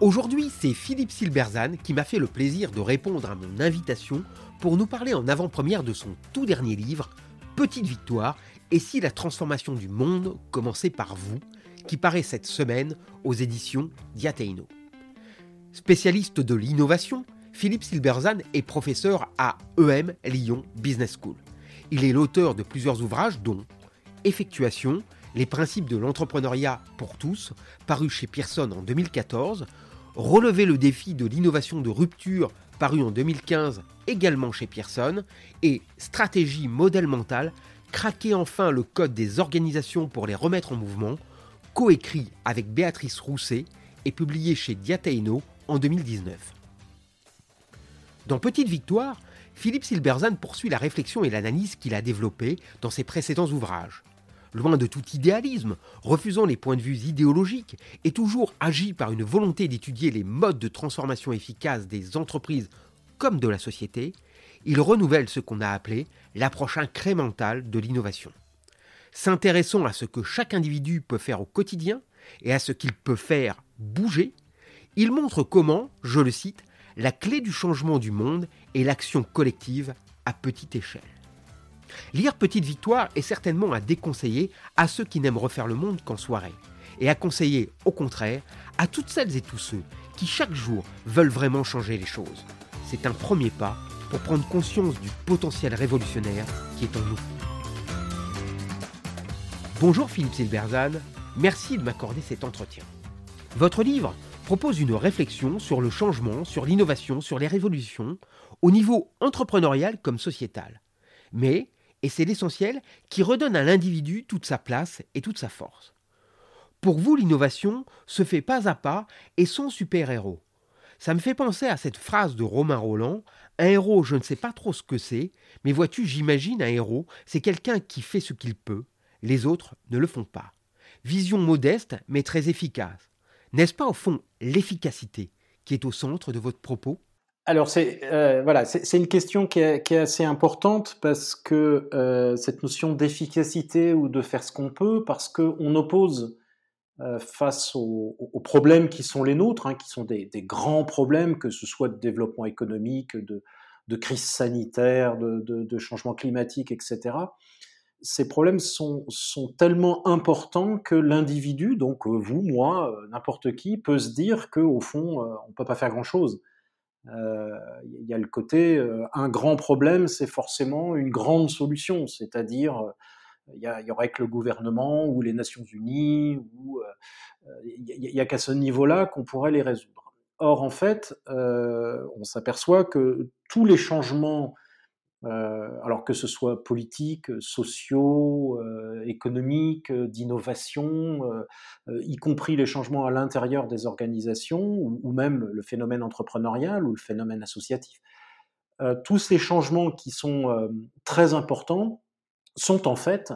Aujourd'hui, c'est Philippe Silberzan qui m'a fait le plaisir de répondre à mon invitation pour nous parler en avant-première de son tout dernier livre, Petite Victoire, et si la transformation du monde commençait par vous, qui paraît cette semaine aux éditions Diateino. Spécialiste de l'innovation, Philippe Silberzan est professeur à EM Lyon Business School. Il est l'auteur de plusieurs ouvrages dont Effectuation, les principes de l'entrepreneuriat pour tous, paru chez Pearson en 2014, Relever le défi de l'innovation de rupture, paru en 2015 également chez Pearson, et Stratégie modèle mental, craquer enfin le code des organisations pour les remettre en mouvement, coécrit avec Béatrice Rousset et publié chez Diateino en 2019. Dans Petite Victoire, Philippe Silberzan poursuit la réflexion et l'analyse qu'il a développée dans ses précédents ouvrages loin de tout idéalisme, refusant les points de vue idéologiques, et toujours agi par une volonté d'étudier les modes de transformation efficaces des entreprises comme de la société, il renouvelle ce qu'on a appelé l'approche incrémentale de l'innovation. S'intéressant à ce que chaque individu peut faire au quotidien et à ce qu'il peut faire bouger, il montre comment, je le cite, la clé du changement du monde est l'action collective à petite échelle. Lire Petite Victoire est certainement à déconseiller à ceux qui n'aiment refaire le monde qu'en soirée, et à conseiller, au contraire, à toutes celles et tous ceux qui chaque jour veulent vraiment changer les choses. C'est un premier pas pour prendre conscience du potentiel révolutionnaire qui est en nous. Bonjour Philippe Silberzan, merci de m'accorder cet entretien. Votre livre propose une réflexion sur le changement, sur l'innovation, sur les révolutions, au niveau entrepreneurial comme sociétal. Mais et c'est l'essentiel qui redonne à l'individu toute sa place et toute sa force. Pour vous, l'innovation se fait pas à pas et sans super-héros. Ça me fait penser à cette phrase de Romain Roland Un héros, je ne sais pas trop ce que c'est, mais vois-tu, j'imagine un héros, c'est quelqu'un qui fait ce qu'il peut, les autres ne le font pas. Vision modeste, mais très efficace. N'est-ce pas au fond l'efficacité qui est au centre de votre propos? Alors c'est euh, voilà, une question qui est, assez importante parce que euh, cette notion d'efficacité ou de faire ce qu'on peut, parce qu'on oppose euh, face aux, problèmes qui sont les nôtres, hein, qui sont des, grands problèmes, que ce soit de développement économique, de, crise sanitaire, de, changement climatique, etc. Ces problèmes sont, sont tellement importants que l'individu, donc vous, moi, n'importe qui, peut se dire qu'au fond, on ne peut pas faire grand-chose il y a le côté un grand problème, c'est forcément une grande solution, c'est-à-dire il y, aurait que le gouvernement ou les Nations Unies, il n'y a, qu'à ce niveau-là qu'on pourrait les résoudre. Or, en fait, on s'aperçoit que tous les changements euh, alors que ce soit politique, sociaux, euh, économiques, euh, d'innovation, y compris les changements à l'intérieur des organisations, ou, même le phénomène entrepreneurial ou le phénomène associatif. tous ces changements qui sont très importants sont en fait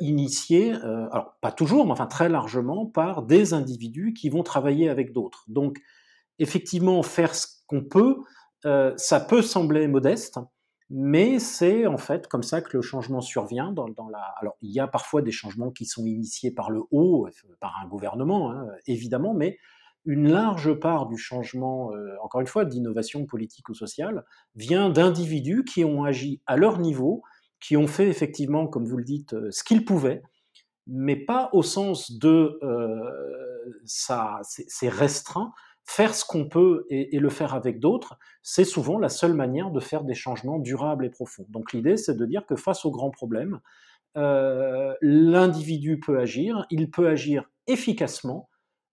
initiés, alors pas toujours, mais enfin très largement, par des individus qui vont travailler avec d'autres. Donc, effectivement, faire ce qu'on peut, ça peut sembler modeste, mais c'est en fait comme ça que le changement survient. Alors, il y a parfois des changements qui sont initiés par le haut, euh, par un gouvernement, hein, évidemment, mais une large part du changement, euh, encore une fois, d'innovation politique ou sociale, vient d'individus qui ont agi à leur niveau, qui ont fait effectivement, comme vous le dites, euh, ce qu'ils pouvaient, mais pas au sens de ça, c'est restreint, faire ce qu'on peut et, le faire avec d'autres, c'est souvent la seule manière de faire des changements durables et profonds. Donc l'idée, c'est de dire que face aux grands problèmes, euh, l'individu peut agir, il peut agir efficacement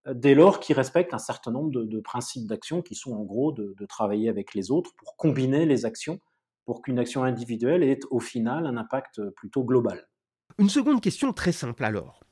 euh, dès lors qu'il respecte un certain nombre de, principes d'action qui sont en gros de, de, travailler avec les autres pour combiner les actions pour qu'une action individuelle ait au final un impact plutôt global. Une seconde question très simple alors.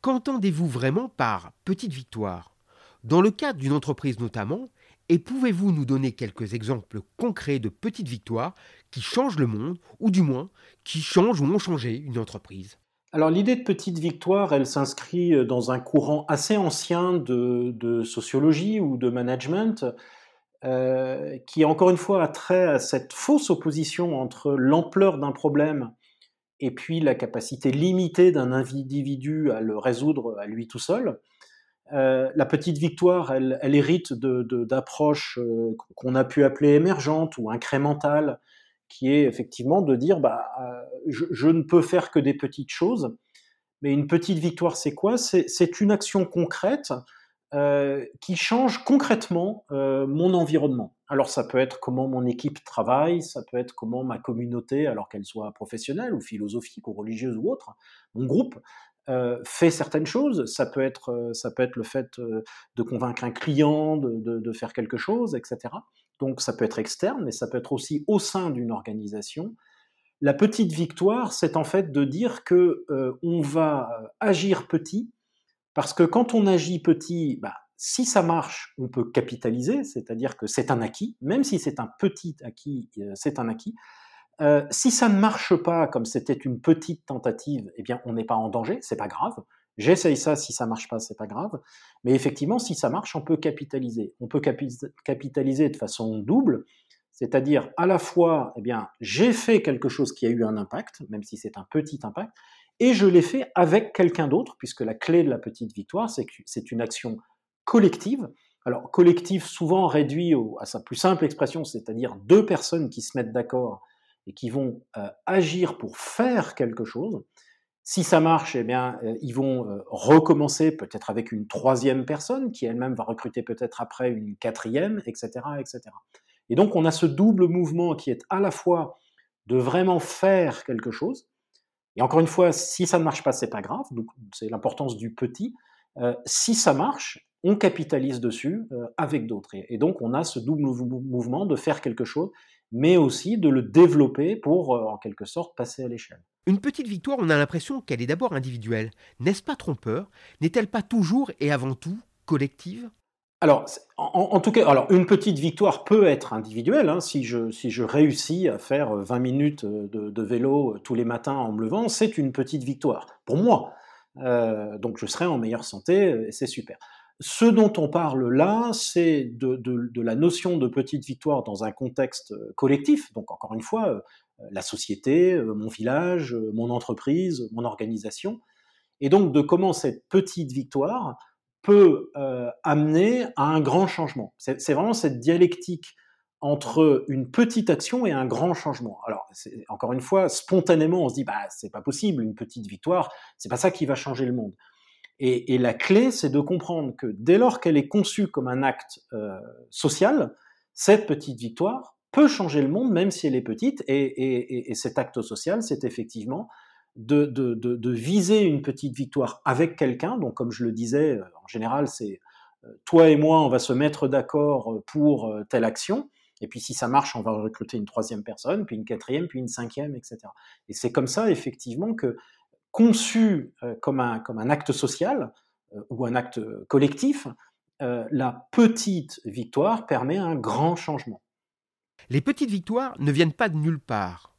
Qu'entendez-vous vraiment par petite victoire? Dans le cadre d'une entreprise notamment, Et pouvez-vous nous donner quelques exemples concrets de petites victoires qui changent le monde, ou du moins qui changent ou ont changé une entreprise? Alors l'idée de petite victoire, elle s'inscrit euh, dans un courant assez ancien de, sociologie ou de management, euh, qui encore une fois a trait à cette fausse opposition entre l'ampleur d'un problème et puis la capacité limitée d'un individu à le résoudre à lui tout seul. Euh, la petite victoire, elle, hérite d'approches qu'on a pu appeler émergentes ou incrémentales, qui est effectivement de dire bah, euh, je, ne peux faire que des petites choses. Mais une petite victoire, c'est quoi? C'est une action concrète euh, qui change concrètement euh, mon environnement. Alors ça peut être comment mon équipe travaille, ça peut être comment ma communauté, alors qu'elle soit professionnelle ou philosophique ou religieuse ou autre, mon groupe fait certaines choses. Ça peut être, ça peut être le fait de convaincre un client de, de faire quelque chose, etc. Donc ça peut être externe, mais ça peut être aussi au sein d'une organisation. La petite victoire, c'est en fait de dire que euh, on va euh, agir petit, parce que quand on agit petit, bah, si ça marche, on peut capitaliser, c'est-à-dire que c'est un acquis, même si c'est un petit acquis, euh, c'est un acquis. Si ça ne marche pas, comme c'était une petite tentative, eh bien, on n'est pas en danger, c'est pas grave. J'essaye ça, si ça marche pas, c'est pas grave. Mais effectivement, si ça marche, on peut capitaliser. On peut capitaliser de façon double, c'est-à-dire à la fois, eh bien, j'ai fait quelque chose qui a eu un impact, même si c'est un petit impact, et je l'ai fait avec quelqu'un d'autre, puisque la clé de la petite victoire, c'est que c'est une action collective. Alors, collective souvent réduit à sa plus simple expression, c'est-à-dire deux personnes qui se mettent d'accord et qui vont euh, agir pour faire quelque chose. Si ça marche, eh bien, euh, ils vont euh, recommencer peut-être avec une troisième personne qui elle-même va recruter peut-être après une quatrième, etc., etc. Et donc, on a ce double mouvement qui est à la fois de vraiment faire quelque chose. Et encore une fois, si ça ne marche pas, c'est pas grave. C'est l'importance du petit. Si ça marche, on capitalise dessus avec d'autres. Et, donc, on a ce double mouvement de faire quelque chose, mais aussi de le développer pour, en quelque sorte, passer à l'échelle. Une petite victoire, on a l'impression qu'elle est d'abord individuelle. N'est-ce pas trompeur? N'est-elle pas toujours et avant tout collective? Alors, en, tout cas, alors une petite victoire peut être individuelle. Hein. si, je, si je réussis à faire 20 minutes de, vélo tous les matins en me levant, c'est une petite victoire pour moi. Euh, donc, je serai en meilleure santé et c'est super. Ce dont on parle là, c'est de, la notion de petite victoire dans un contexte collectif. Donc, encore une fois, euh, la société, euh, mon village, euh, mon entreprise, mon organisation, et donc de comment cette petite victoire peut amener à un grand changement. C'est vraiment cette dialectique entre une petite action et un grand changement. Alors, encore une fois, spontanément, on se dit, bah, c'est pas possible, une petite victoire, c'est pas ça qui va changer le monde. Et, la clé, c'est de comprendre que dès lors qu'elle est conçue comme un acte social, cette petite victoire peut changer le monde, même si elle est petite. Et, cet acte social, c'est effectivement de, viser une petite victoire avec quelqu'un. Donc, comme je le disais, euh, en général, c'est euh, toi et moi, on va se mettre d'accord euh, pour telle action. Et puis, si ça marche, on va recruter une troisième personne, puis une quatrième, puis une cinquième, etc. Et c'est comme ça, effectivement, que conçu comme un, comme un acte social ou un acte collectif, la petite victoire permet un grand changement. Les petites victoires ne viennent pas de nulle part.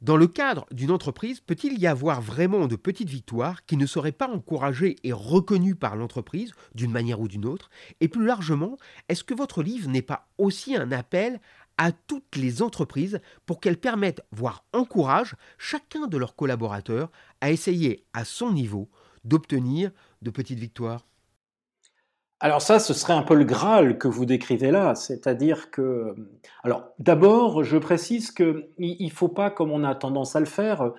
Dans le cadre d'une entreprise, peut-il y avoir vraiment de petites victoires qui ne seraient pas encouragées et reconnues par l'entreprise d'une manière ou d'une autre? Et plus largement, est-ce que votre livre n'est pas aussi un appel à toutes les entreprises pour qu'elles permettent, voire encouragent, chacun de leurs collaborateurs à essayer à son niveau d'obtenir de petites victoires alors ça, ce serait un peu le Graal que vous décrivez là, c'est-à-dire que... Alors d'abord, je précise qu'il ne faut pas, comme on a tendance à le faire,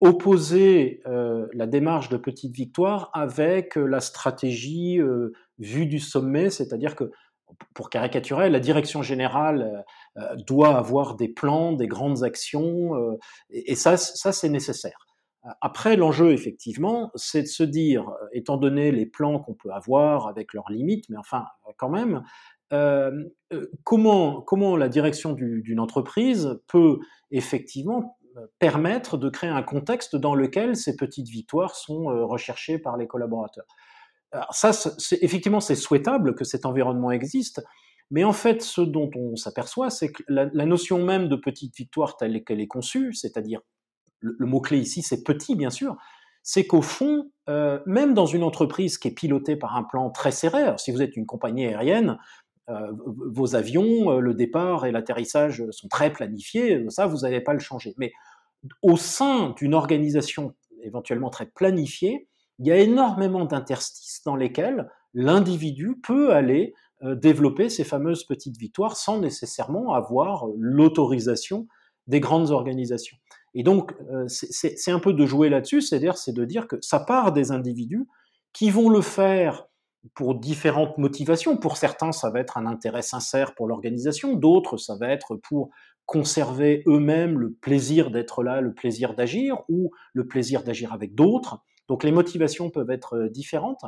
opposer euh, la démarche de petite victoire avec la stratégie euh, vue du sommet, c'est-à-dire que, pour caricaturer, la direction générale euh, doit avoir des plans, des grandes actions, et, ça, ça c'est nécessaire. Après, l'enjeu, effectivement, c'est de se dire, euh, étant donné les plans qu'on peut avoir avec leurs limites, mais enfin, quand même, euh, euh, comment, la direction d'une entreprise peut effectivement permettre de créer un contexte dans lequel ces petites victoires sont recherchées par les collaborateurs. Alors ça, effectivement, c'est souhaitable que cet environnement existe, Mais en fait, ce dont on s'aperçoit, c'est que la, notion même de petite victoire telle qu'elle est conçue, c'est-à-dire le, mot-clé ici, c'est petit, bien sûr, c'est qu'au fond, euh, même dans une entreprise qui est pilotée par un plan très serré, si vous êtes une compagnie aérienne, euh, vos avions, euh, le départ et l'atterrissage sont très planifiés, ça, vous n'allez pas le changer. Mais au sein d'une organisation éventuellement très planifiée, il y a énormément d'interstices dans lesquels l'individu peut aller développer ces fameuses petites victoires sans nécessairement avoir l'autorisation des grandes organisations. Et donc, c'est un peu de jouer là-dessus, c'est-à-dire c'est de dire que ça part des individus qui vont le faire pour différentes motivations. Pour certains, ça va être un intérêt sincère pour l'organisation, d'autres, ça va être pour conserver eux-mêmes le plaisir d'être là, le plaisir d'agir, ou le plaisir d'agir avec d'autres. Donc les motivations peuvent être euh, différentes.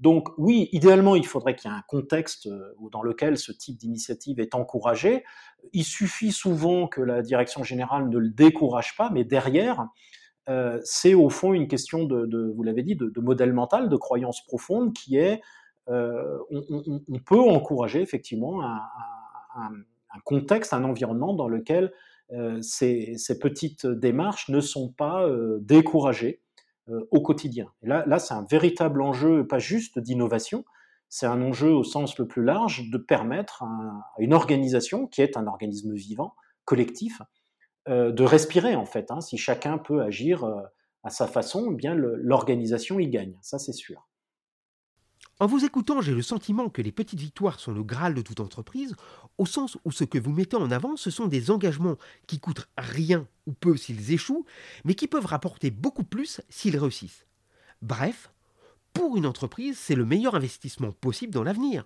Donc oui, idéalement, il faudrait qu'il y ait un contexte euh, dans lequel ce type d'initiative est encouragé. Il suffit souvent que la direction générale ne le décourage pas, mais derrière, euh, c'est au fond une question de, vous l'avez dit, de, modèle mental, de croyance profonde, qui est euh, on, peut encourager effectivement un, contexte, un environnement dans lequel ces, petites démarches ne sont pas découragées au quotidien. Et là, là c'est un véritable enjeu, pas juste d'innovation, c'est un enjeu au sens le plus large de permettre à une organisation qui est un organisme vivant, collectif, euh, de respirer en fait. Hein. Si chacun peut agir euh, à sa façon, eh bien l'organisation y gagne, ça c'est sûr. En vous écoutant, j'ai le sentiment que les petites victoires sont le graal de toute entreprise, au sens où ce que vous mettez en avant, ce sont des engagements qui coûtent rien ou peu s'ils échouent, mais qui peuvent rapporter beaucoup plus s'ils réussissent. Bref, pour une entreprise, c'est le meilleur investissement possible dans l'avenir,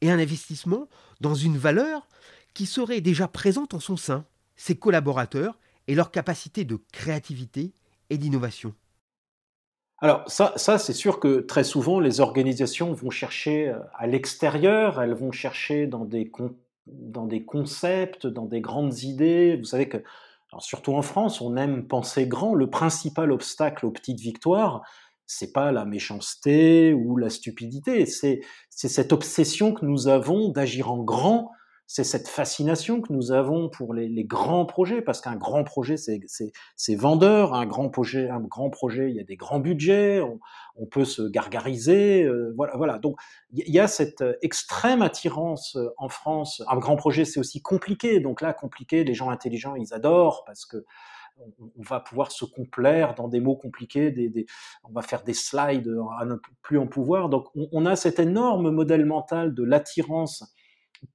et un investissement dans une valeur qui serait déjà présente en son sein ses collaborateurs et leur capacité de créativité et d'innovation alors ça, ça c'est sûr que très souvent les organisations vont chercher euh, à l'extérieur, elles vont chercher dans des, dans des concepts, dans des grandes idées. Vous savez que, surtout en France, on aime penser grand. Le principal obstacle aux petites victoires, c'est pas la méchanceté ou la stupidité, c'est cette obsession que nous avons d'agir en grand c'est cette fascination que nous avons pour les, grands projets, parce qu'un grand projet, c'est vendeur, un grand projet, un grand projet, il y a des grands budgets, on, peut se gargariser, euh, voilà, voilà. Donc il y a cette euh, extrême attirance euh, en France. Un grand projet, c'est aussi compliqué, donc là, compliqué, les gens intelligents, ils adorent parce que on, va pouvoir se complaire dans des mots compliqués, on va faire des slides à ne plus en pouvoir. Donc on a cet énorme modèle mental de l'attirance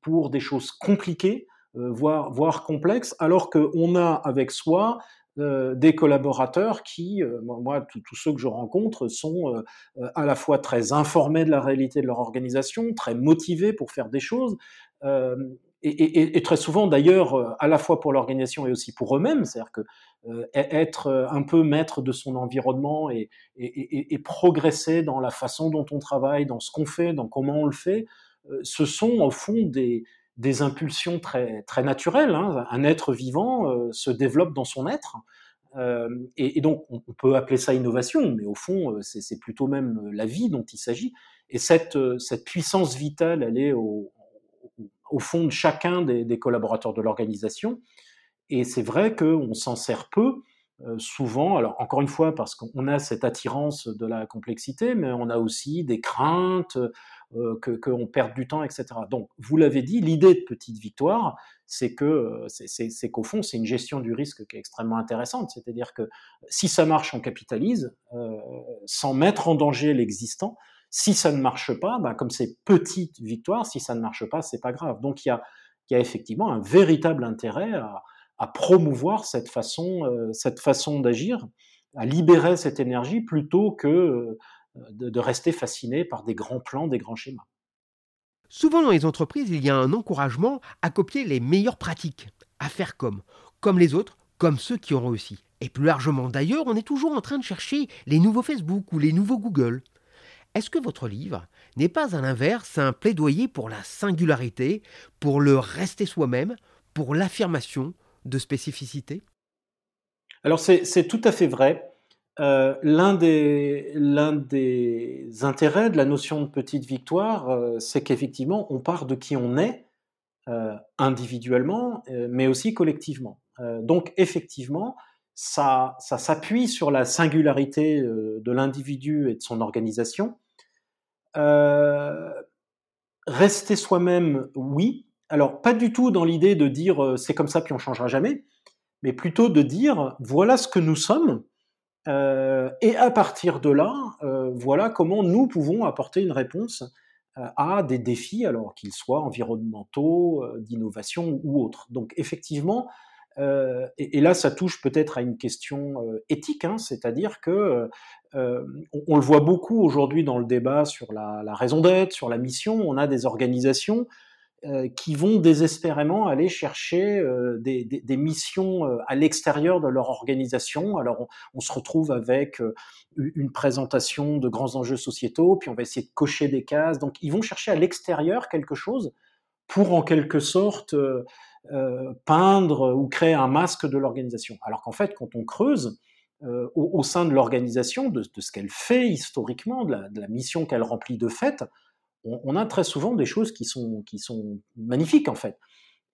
pour des choses compliquées, euh, voire, voire complexes, alors qu'on a avec soi euh, des collaborateurs qui, euh, moi, tous ceux que je rencontre, sont à la fois très informés de la réalité de leur organisation, très motivés pour faire des choses, et, très souvent d'ailleurs, à la fois pour l'organisation et aussi pour eux-mêmes, c'est-à-dire que être un peu maître de son environnement et, progresser dans la façon dont on travaille, dans ce qu'on fait, dans comment on le fait, ce sont au fond des, impulsions très, naturelles. Hein. Un être vivant euh, se développe dans son être. Euh, et, donc, on, peut appeler ça innovation, mais au fond, c'est plutôt même la vie dont il s'agit. Et cette, cette puissance vitale, elle est au, fond de chacun des, collaborateurs de l'organisation. Et c'est vrai qu'on s'en sert peu, souvent, alors encore une fois, parce qu'on a cette attirance de la complexité, mais on a aussi des craintes, euh, qu'on perde du temps, etc. Donc, vous l'avez dit, l'idée de petite victoire, c'est que euh, c'est qu'au fond, c'est une gestion du risque qui est extrêmement intéressante. C'est-à-dire que si ça marche, on capitalise euh, sans mettre en danger l'existant. Si ça ne marche pas, ben, comme c'est petite victoire, si ça ne marche pas, c'est pas grave. Donc, il y a, effectivement un véritable intérêt à, promouvoir cette façon, cette façon d'agir, à libérer cette énergie plutôt que de, rester fasciné par des grands plans, des grands schémas. Souvent dans les entreprises, il y a un encouragement à copier les meilleures pratiques, à faire comme, comme les autres, comme ceux qui ont réussi. Et plus largement d'ailleurs, on est toujours en train de chercher les nouveaux Facebook ou les nouveaux Google. Est-ce que votre livre n'est pas à l'inverse un plaidoyer pour la singularité, pour le rester soi-même, pour l'affirmation de spécificité Alors c'est tout à fait vrai. Euh, l'un des, intérêts de la notion de petite victoire, euh, c'est qu'effectivement, on part de qui on est individuellement, mais aussi collectivement. donc effectivement, ça, ça s'appuie sur la singularité de l'individu et de son organisation. rester soi-même, oui. Alors pas du tout dans l'idée de dire c'est comme ça puis on changera jamais, mais plutôt de dire voilà ce que nous sommes euh, et à partir de là, euh, voilà comment nous pouvons apporter une réponse euh, à des défis, alors qu'ils soient environnementaux, d'innovation ou autres. Donc effectivement, et, là ça touche peut-être à une question éthique, hein, c'est-à-dire que on, le voit beaucoup aujourd'hui dans le débat sur la, raison d'être, sur la mission. On a des organisations euh, qui vont désespérément aller chercher euh, des, missions euh, à l'extérieur de leur organisation. Alors on, se retrouve avec une présentation de grands enjeux sociétaux, puis on va essayer de cocher des cases. Donc ils vont chercher à l'extérieur quelque chose pour en quelque sorte peindre ou créer un masque de l'organisation. Alors qu'en fait, quand on creuse, au, sein de l'organisation, de, ce qu'elle fait historiquement, de la mission qu'elle remplit de fait, on, a très souvent des choses qui sont, qui sont magnifiques en fait.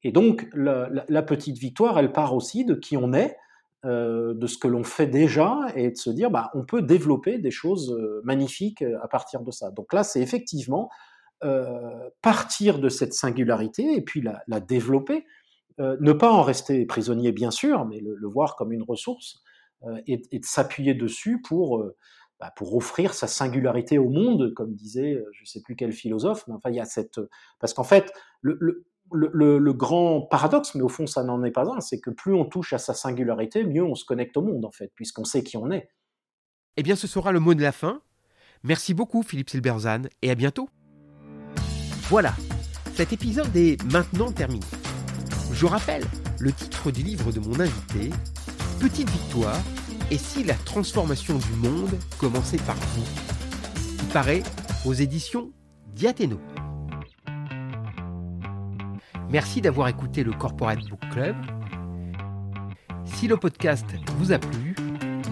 Et donc la, petite victoire, elle part aussi de qui on est, euh, de ce que l'on fait déjà, et de se dire, bah, on peut développer des choses euh, magnifiques euh, à partir de ça. Donc là, c'est effectivement partir de cette singularité et puis la, développer, ne pas en rester prisonnier bien sûr, mais le, voir comme une ressource et, et de s'appuyer dessus pour bah, pour offrir sa singularité au monde, comme disait euh, je ne sais plus quel philosophe, mais enfin il y a cette parce qu'en fait le, grand paradoxe, mais au fond ça n'en est pas un, c'est que plus on touche à sa singularité, mieux on se connecte au monde en fait, puisqu'on sait qui on est. Eh bien ce sera le mot de la fin. Merci beaucoup Philippe Silberzan et à bientôt. Voilà, cet épisode est maintenant terminé. Je rappelle le titre du livre de mon invité, Petite victoire, et si la transformation du monde commençait par vous Il paraît aux éditions Diathéno. Merci d'avoir écouté le Corporate Book Club. Si le podcast vous a plu,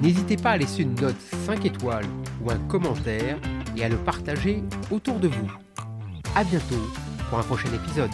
n'hésitez pas à laisser une note 5 étoiles ou un commentaire et à le partager autour de vous. A bientôt pour un prochain épisode.